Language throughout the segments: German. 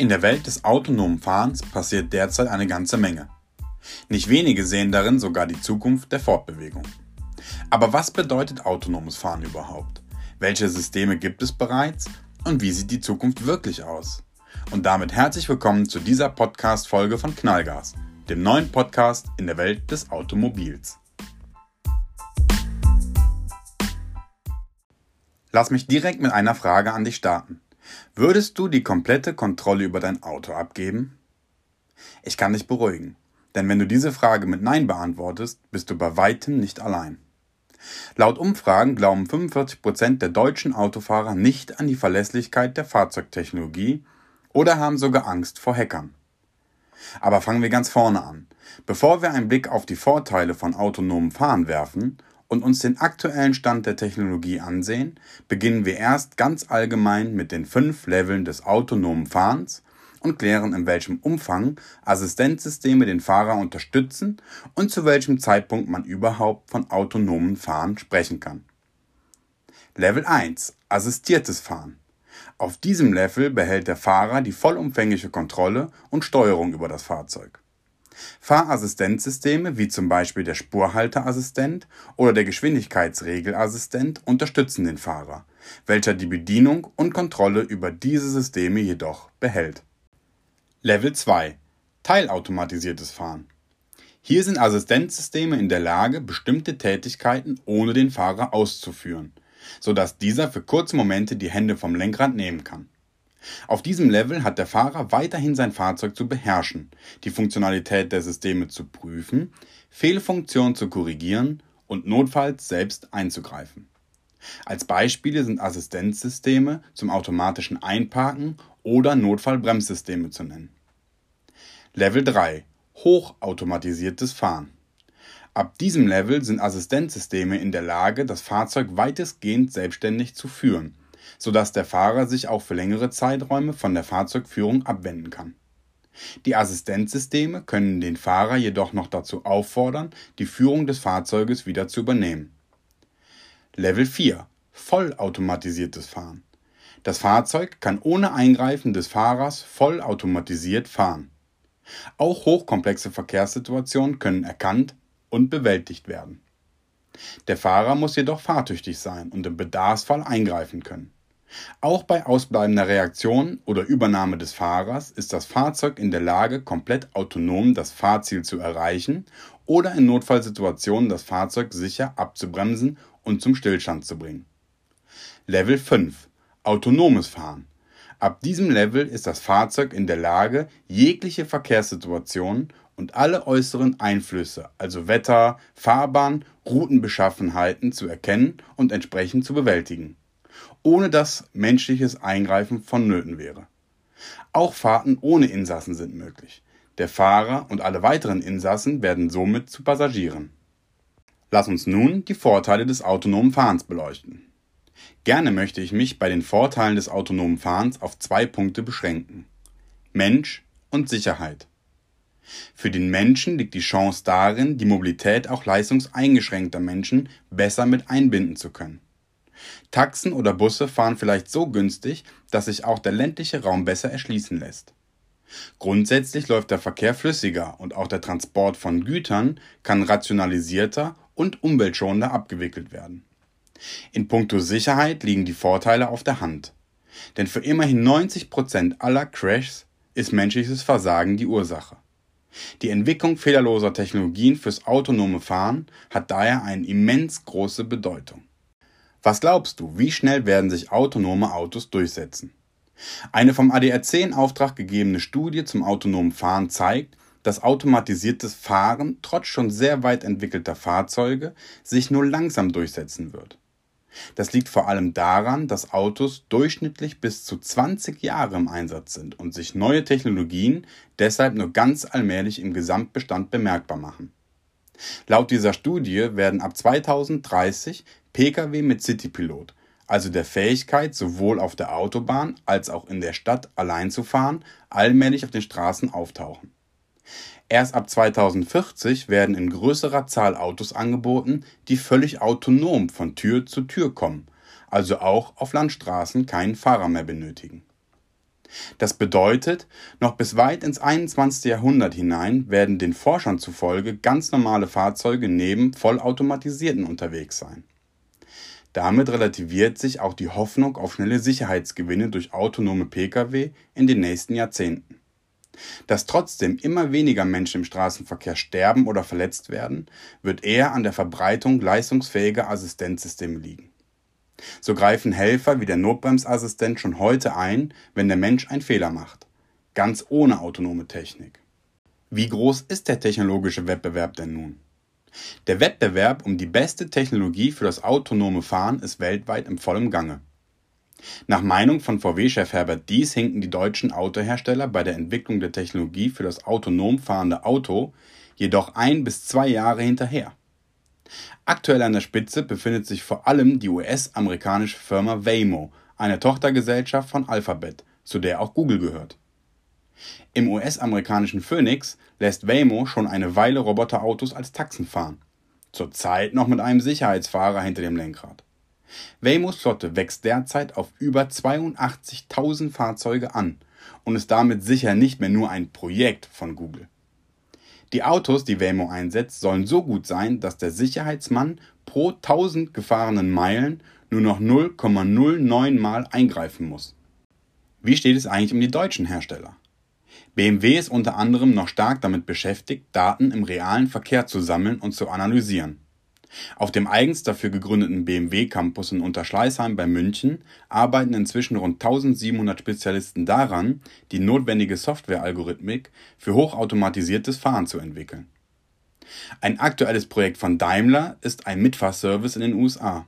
In der Welt des autonomen Fahrens passiert derzeit eine ganze Menge. Nicht wenige sehen darin sogar die Zukunft der Fortbewegung. Aber was bedeutet autonomes Fahren überhaupt? Welche Systeme gibt es bereits und wie sieht die Zukunft wirklich aus? Und damit herzlich willkommen zu dieser Podcast-Folge von Knallgas, dem neuen Podcast in der Welt des Automobils. Lass mich direkt mit einer Frage an dich starten. Würdest du die komplette Kontrolle über dein Auto abgeben? Ich kann dich beruhigen, denn wenn du diese Frage mit Nein beantwortest, bist du bei weitem nicht allein. Laut Umfragen glauben 45 Prozent der deutschen Autofahrer nicht an die Verlässlichkeit der Fahrzeugtechnologie oder haben sogar Angst vor Hackern. Aber fangen wir ganz vorne an. Bevor wir einen Blick auf die Vorteile von autonomem Fahren werfen und uns den aktuellen Stand der Technologie ansehen, beginnen wir erst ganz allgemein mit den fünf Leveln des autonomen Fahrens und klären, in welchem Umfang Assistenzsysteme den Fahrer unterstützen und zu welchem Zeitpunkt man überhaupt von autonomen Fahren sprechen kann. Level 1 Assistiertes Fahren. Auf diesem Level behält der Fahrer die vollumfängliche Kontrolle und Steuerung über das Fahrzeug. Fahrassistenzsysteme wie zum Beispiel der Spurhalteassistent oder der Geschwindigkeitsregelassistent unterstützen den Fahrer, welcher die Bedienung und Kontrolle über diese Systeme jedoch behält. Level 2 Teilautomatisiertes Fahren Hier sind Assistenzsysteme in der Lage, bestimmte Tätigkeiten ohne den Fahrer auszuführen, sodass dieser für kurze Momente die Hände vom Lenkrad nehmen kann. Auf diesem Level hat der Fahrer weiterhin sein Fahrzeug zu beherrschen, die Funktionalität der Systeme zu prüfen, Fehlfunktionen zu korrigieren und notfalls selbst einzugreifen. Als Beispiele sind Assistenzsysteme zum automatischen Einparken oder Notfallbremssysteme zu nennen. Level 3 Hochautomatisiertes Fahren. Ab diesem Level sind Assistenzsysteme in der Lage, das Fahrzeug weitestgehend selbstständig zu führen sodass der Fahrer sich auch für längere Zeiträume von der Fahrzeugführung abwenden kann. Die Assistenzsysteme können den Fahrer jedoch noch dazu auffordern, die Führung des Fahrzeuges wieder zu übernehmen. Level 4 Vollautomatisiertes Fahren. Das Fahrzeug kann ohne Eingreifen des Fahrers vollautomatisiert fahren. Auch hochkomplexe Verkehrssituationen können erkannt und bewältigt werden. Der Fahrer muss jedoch fahrtüchtig sein und im Bedarfsfall eingreifen können. Auch bei ausbleibender Reaktion oder Übernahme des Fahrers ist das Fahrzeug in der Lage, komplett autonom das Fahrziel zu erreichen oder in Notfallsituationen das Fahrzeug sicher abzubremsen und zum Stillstand zu bringen. Level 5 Autonomes Fahren. Ab diesem Level ist das Fahrzeug in der Lage, jegliche Verkehrssituationen und alle äußeren Einflüsse, also Wetter, Fahrbahn, Routenbeschaffenheiten zu erkennen und entsprechend zu bewältigen ohne dass menschliches Eingreifen vonnöten wäre. Auch Fahrten ohne Insassen sind möglich. Der Fahrer und alle weiteren Insassen werden somit zu Passagieren. Lass uns nun die Vorteile des autonomen Fahrens beleuchten. Gerne möchte ich mich bei den Vorteilen des autonomen Fahrens auf zwei Punkte beschränken. Mensch und Sicherheit. Für den Menschen liegt die Chance darin, die Mobilität auch leistungseingeschränkter Menschen besser mit einbinden zu können. Taxen oder Busse fahren vielleicht so günstig, dass sich auch der ländliche Raum besser erschließen lässt. Grundsätzlich läuft der Verkehr flüssiger und auch der Transport von Gütern kann rationalisierter und umweltschonender abgewickelt werden. In puncto Sicherheit liegen die Vorteile auf der Hand. Denn für immerhin 90 Prozent aller Crashs ist menschliches Versagen die Ursache. Die Entwicklung fehlerloser Technologien fürs autonome Fahren hat daher eine immens große Bedeutung. Was glaubst du, wie schnell werden sich autonome Autos durchsetzen? Eine vom ADAC in Auftrag gegebene Studie zum autonomen Fahren zeigt, dass automatisiertes Fahren trotz schon sehr weit entwickelter Fahrzeuge sich nur langsam durchsetzen wird. Das liegt vor allem daran, dass Autos durchschnittlich bis zu 20 Jahre im Einsatz sind und sich neue Technologien deshalb nur ganz allmählich im Gesamtbestand bemerkbar machen. Laut dieser Studie werden ab 2030 Pkw mit Citypilot, also der Fähigkeit, sowohl auf der Autobahn als auch in der Stadt allein zu fahren, allmählich auf den Straßen auftauchen. Erst ab 2040 werden in größerer Zahl Autos angeboten, die völlig autonom von Tür zu Tür kommen, also auch auf Landstraßen keinen Fahrer mehr benötigen. Das bedeutet, noch bis weit ins 21. Jahrhundert hinein werden den Forschern zufolge ganz normale Fahrzeuge neben vollautomatisierten unterwegs sein. Damit relativiert sich auch die Hoffnung auf schnelle Sicherheitsgewinne durch autonome Pkw in den nächsten Jahrzehnten. Dass trotzdem immer weniger Menschen im Straßenverkehr sterben oder verletzt werden, wird eher an der Verbreitung leistungsfähiger Assistenzsysteme liegen. So greifen Helfer wie der Notbremsassistent schon heute ein, wenn der Mensch einen Fehler macht. Ganz ohne autonome Technik. Wie groß ist der technologische Wettbewerb denn nun? Der Wettbewerb um die beste Technologie für das autonome Fahren ist weltweit im vollen Gange. Nach Meinung von VW-Chef Herbert Dies hinken die deutschen Autohersteller bei der Entwicklung der Technologie für das autonom fahrende Auto jedoch ein bis zwei Jahre hinterher. Aktuell an der Spitze befindet sich vor allem die US-amerikanische Firma Waymo, eine Tochtergesellschaft von Alphabet, zu der auch Google gehört. Im US-amerikanischen Phoenix lässt Waymo schon eine Weile Roboterautos als Taxen fahren. Zurzeit noch mit einem Sicherheitsfahrer hinter dem Lenkrad. Waymos Flotte wächst derzeit auf über 82.000 Fahrzeuge an und ist damit sicher nicht mehr nur ein Projekt von Google. Die Autos, die Waymo einsetzt, sollen so gut sein, dass der Sicherheitsmann pro 1000 gefahrenen Meilen nur noch 0,09 Mal eingreifen muss. Wie steht es eigentlich um die deutschen Hersteller? BMW ist unter anderem noch stark damit beschäftigt, Daten im realen Verkehr zu sammeln und zu analysieren. Auf dem eigens dafür gegründeten BMW Campus in Unterschleißheim bei München arbeiten inzwischen rund 1700 Spezialisten daran, die notwendige Softwarealgorithmik für hochautomatisiertes Fahren zu entwickeln. Ein aktuelles Projekt von Daimler ist ein Mitfahrservice in den USA.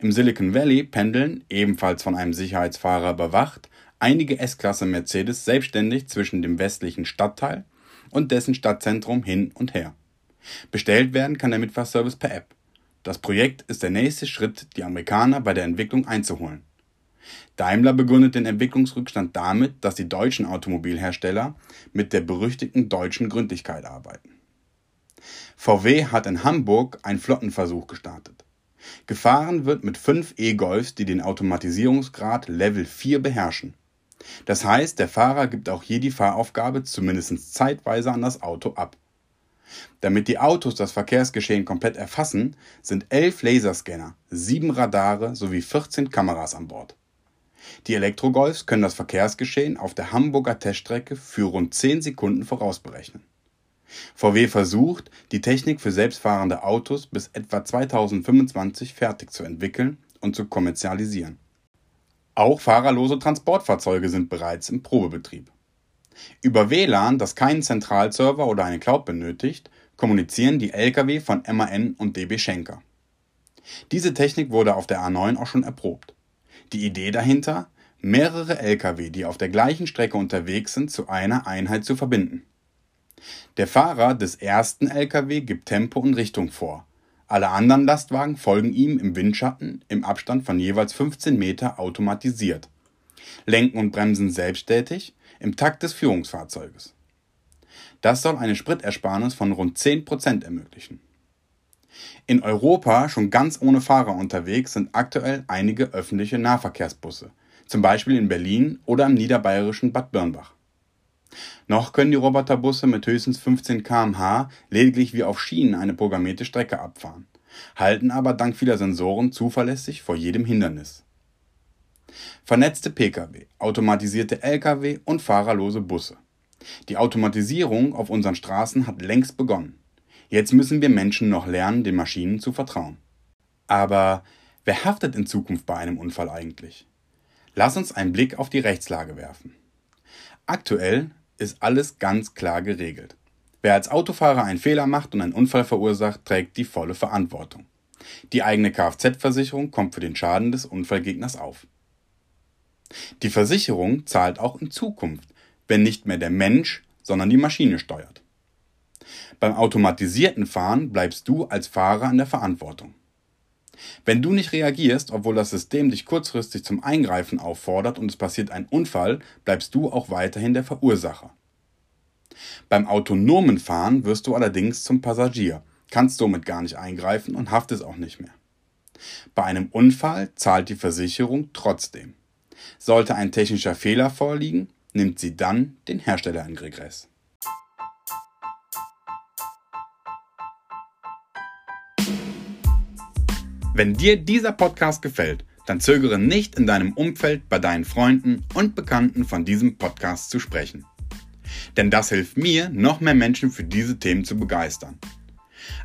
Im Silicon Valley pendeln, ebenfalls von einem Sicherheitsfahrer überwacht, einige S-Klasse Mercedes selbstständig zwischen dem westlichen Stadtteil und dessen Stadtzentrum hin und her. Bestellt werden kann der Mitfahrservice per App. Das Projekt ist der nächste Schritt, die Amerikaner bei der Entwicklung einzuholen. Daimler begründet den Entwicklungsrückstand damit, dass die deutschen Automobilhersteller mit der berüchtigten deutschen Gründlichkeit arbeiten. VW hat in Hamburg einen Flottenversuch gestartet. Gefahren wird mit fünf E-Golfs, die den Automatisierungsgrad Level 4 beherrschen. Das heißt, der Fahrer gibt auch hier die Fahraufgabe zumindest zeitweise an das Auto ab. Damit die Autos das Verkehrsgeschehen komplett erfassen, sind elf Laserscanner, sieben Radare sowie 14 Kameras an Bord. Die Elektrogolfs können das Verkehrsgeschehen auf der Hamburger Teststrecke für rund 10 Sekunden vorausberechnen. VW versucht, die Technik für selbstfahrende Autos bis etwa 2025 fertig zu entwickeln und zu kommerzialisieren. Auch fahrerlose Transportfahrzeuge sind bereits im Probebetrieb. Über WLAN, das keinen Zentralserver oder eine Cloud benötigt, kommunizieren die Lkw von MAN und DB Schenker. Diese Technik wurde auf der A9 auch schon erprobt. Die Idee dahinter, mehrere Lkw, die auf der gleichen Strecke unterwegs sind, zu einer Einheit zu verbinden. Der Fahrer des ersten Lkw gibt Tempo und Richtung vor. Alle anderen Lastwagen folgen ihm im Windschatten im Abstand von jeweils 15 Meter automatisiert. Lenken und bremsen selbsttätig im Takt des Führungsfahrzeuges. Das soll eine Spritersparnis von rund 10% ermöglichen. In Europa schon ganz ohne Fahrer unterwegs sind aktuell einige öffentliche Nahverkehrsbusse, zum Beispiel in Berlin oder im niederbayerischen Bad Birnbach. Noch können die Roboterbusse mit höchstens 15 km/h lediglich wie auf Schienen eine programmierte Strecke abfahren, halten aber dank vieler Sensoren zuverlässig vor jedem Hindernis. Vernetzte Pkw, automatisierte Lkw und fahrerlose Busse. Die Automatisierung auf unseren Straßen hat längst begonnen. Jetzt müssen wir Menschen noch lernen, den Maschinen zu vertrauen. Aber wer haftet in Zukunft bei einem Unfall eigentlich? Lass uns einen Blick auf die Rechtslage werfen. Aktuell ist alles ganz klar geregelt. Wer als Autofahrer einen Fehler macht und einen Unfall verursacht, trägt die volle Verantwortung. Die eigene Kfz-Versicherung kommt für den Schaden des Unfallgegners auf. Die Versicherung zahlt auch in Zukunft, wenn nicht mehr der Mensch, sondern die Maschine steuert. Beim automatisierten Fahren bleibst du als Fahrer in der Verantwortung. Wenn du nicht reagierst, obwohl das System dich kurzfristig zum Eingreifen auffordert und es passiert ein Unfall, bleibst du auch weiterhin der Verursacher. Beim autonomen Fahren wirst du allerdings zum Passagier, kannst somit gar nicht eingreifen und haftest auch nicht mehr. Bei einem Unfall zahlt die Versicherung trotzdem. Sollte ein technischer Fehler vorliegen, nimmt sie dann den Hersteller in Regress. Wenn dir dieser Podcast gefällt, dann zögere nicht in deinem Umfeld bei deinen Freunden und Bekannten von diesem Podcast zu sprechen. Denn das hilft mir, noch mehr Menschen für diese Themen zu begeistern.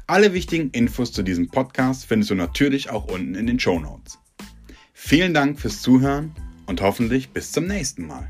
Alle wichtigen Infos zu diesem Podcast findest du natürlich auch unten in den Show Notes. Vielen Dank fürs Zuhören und hoffentlich bis zum nächsten Mal.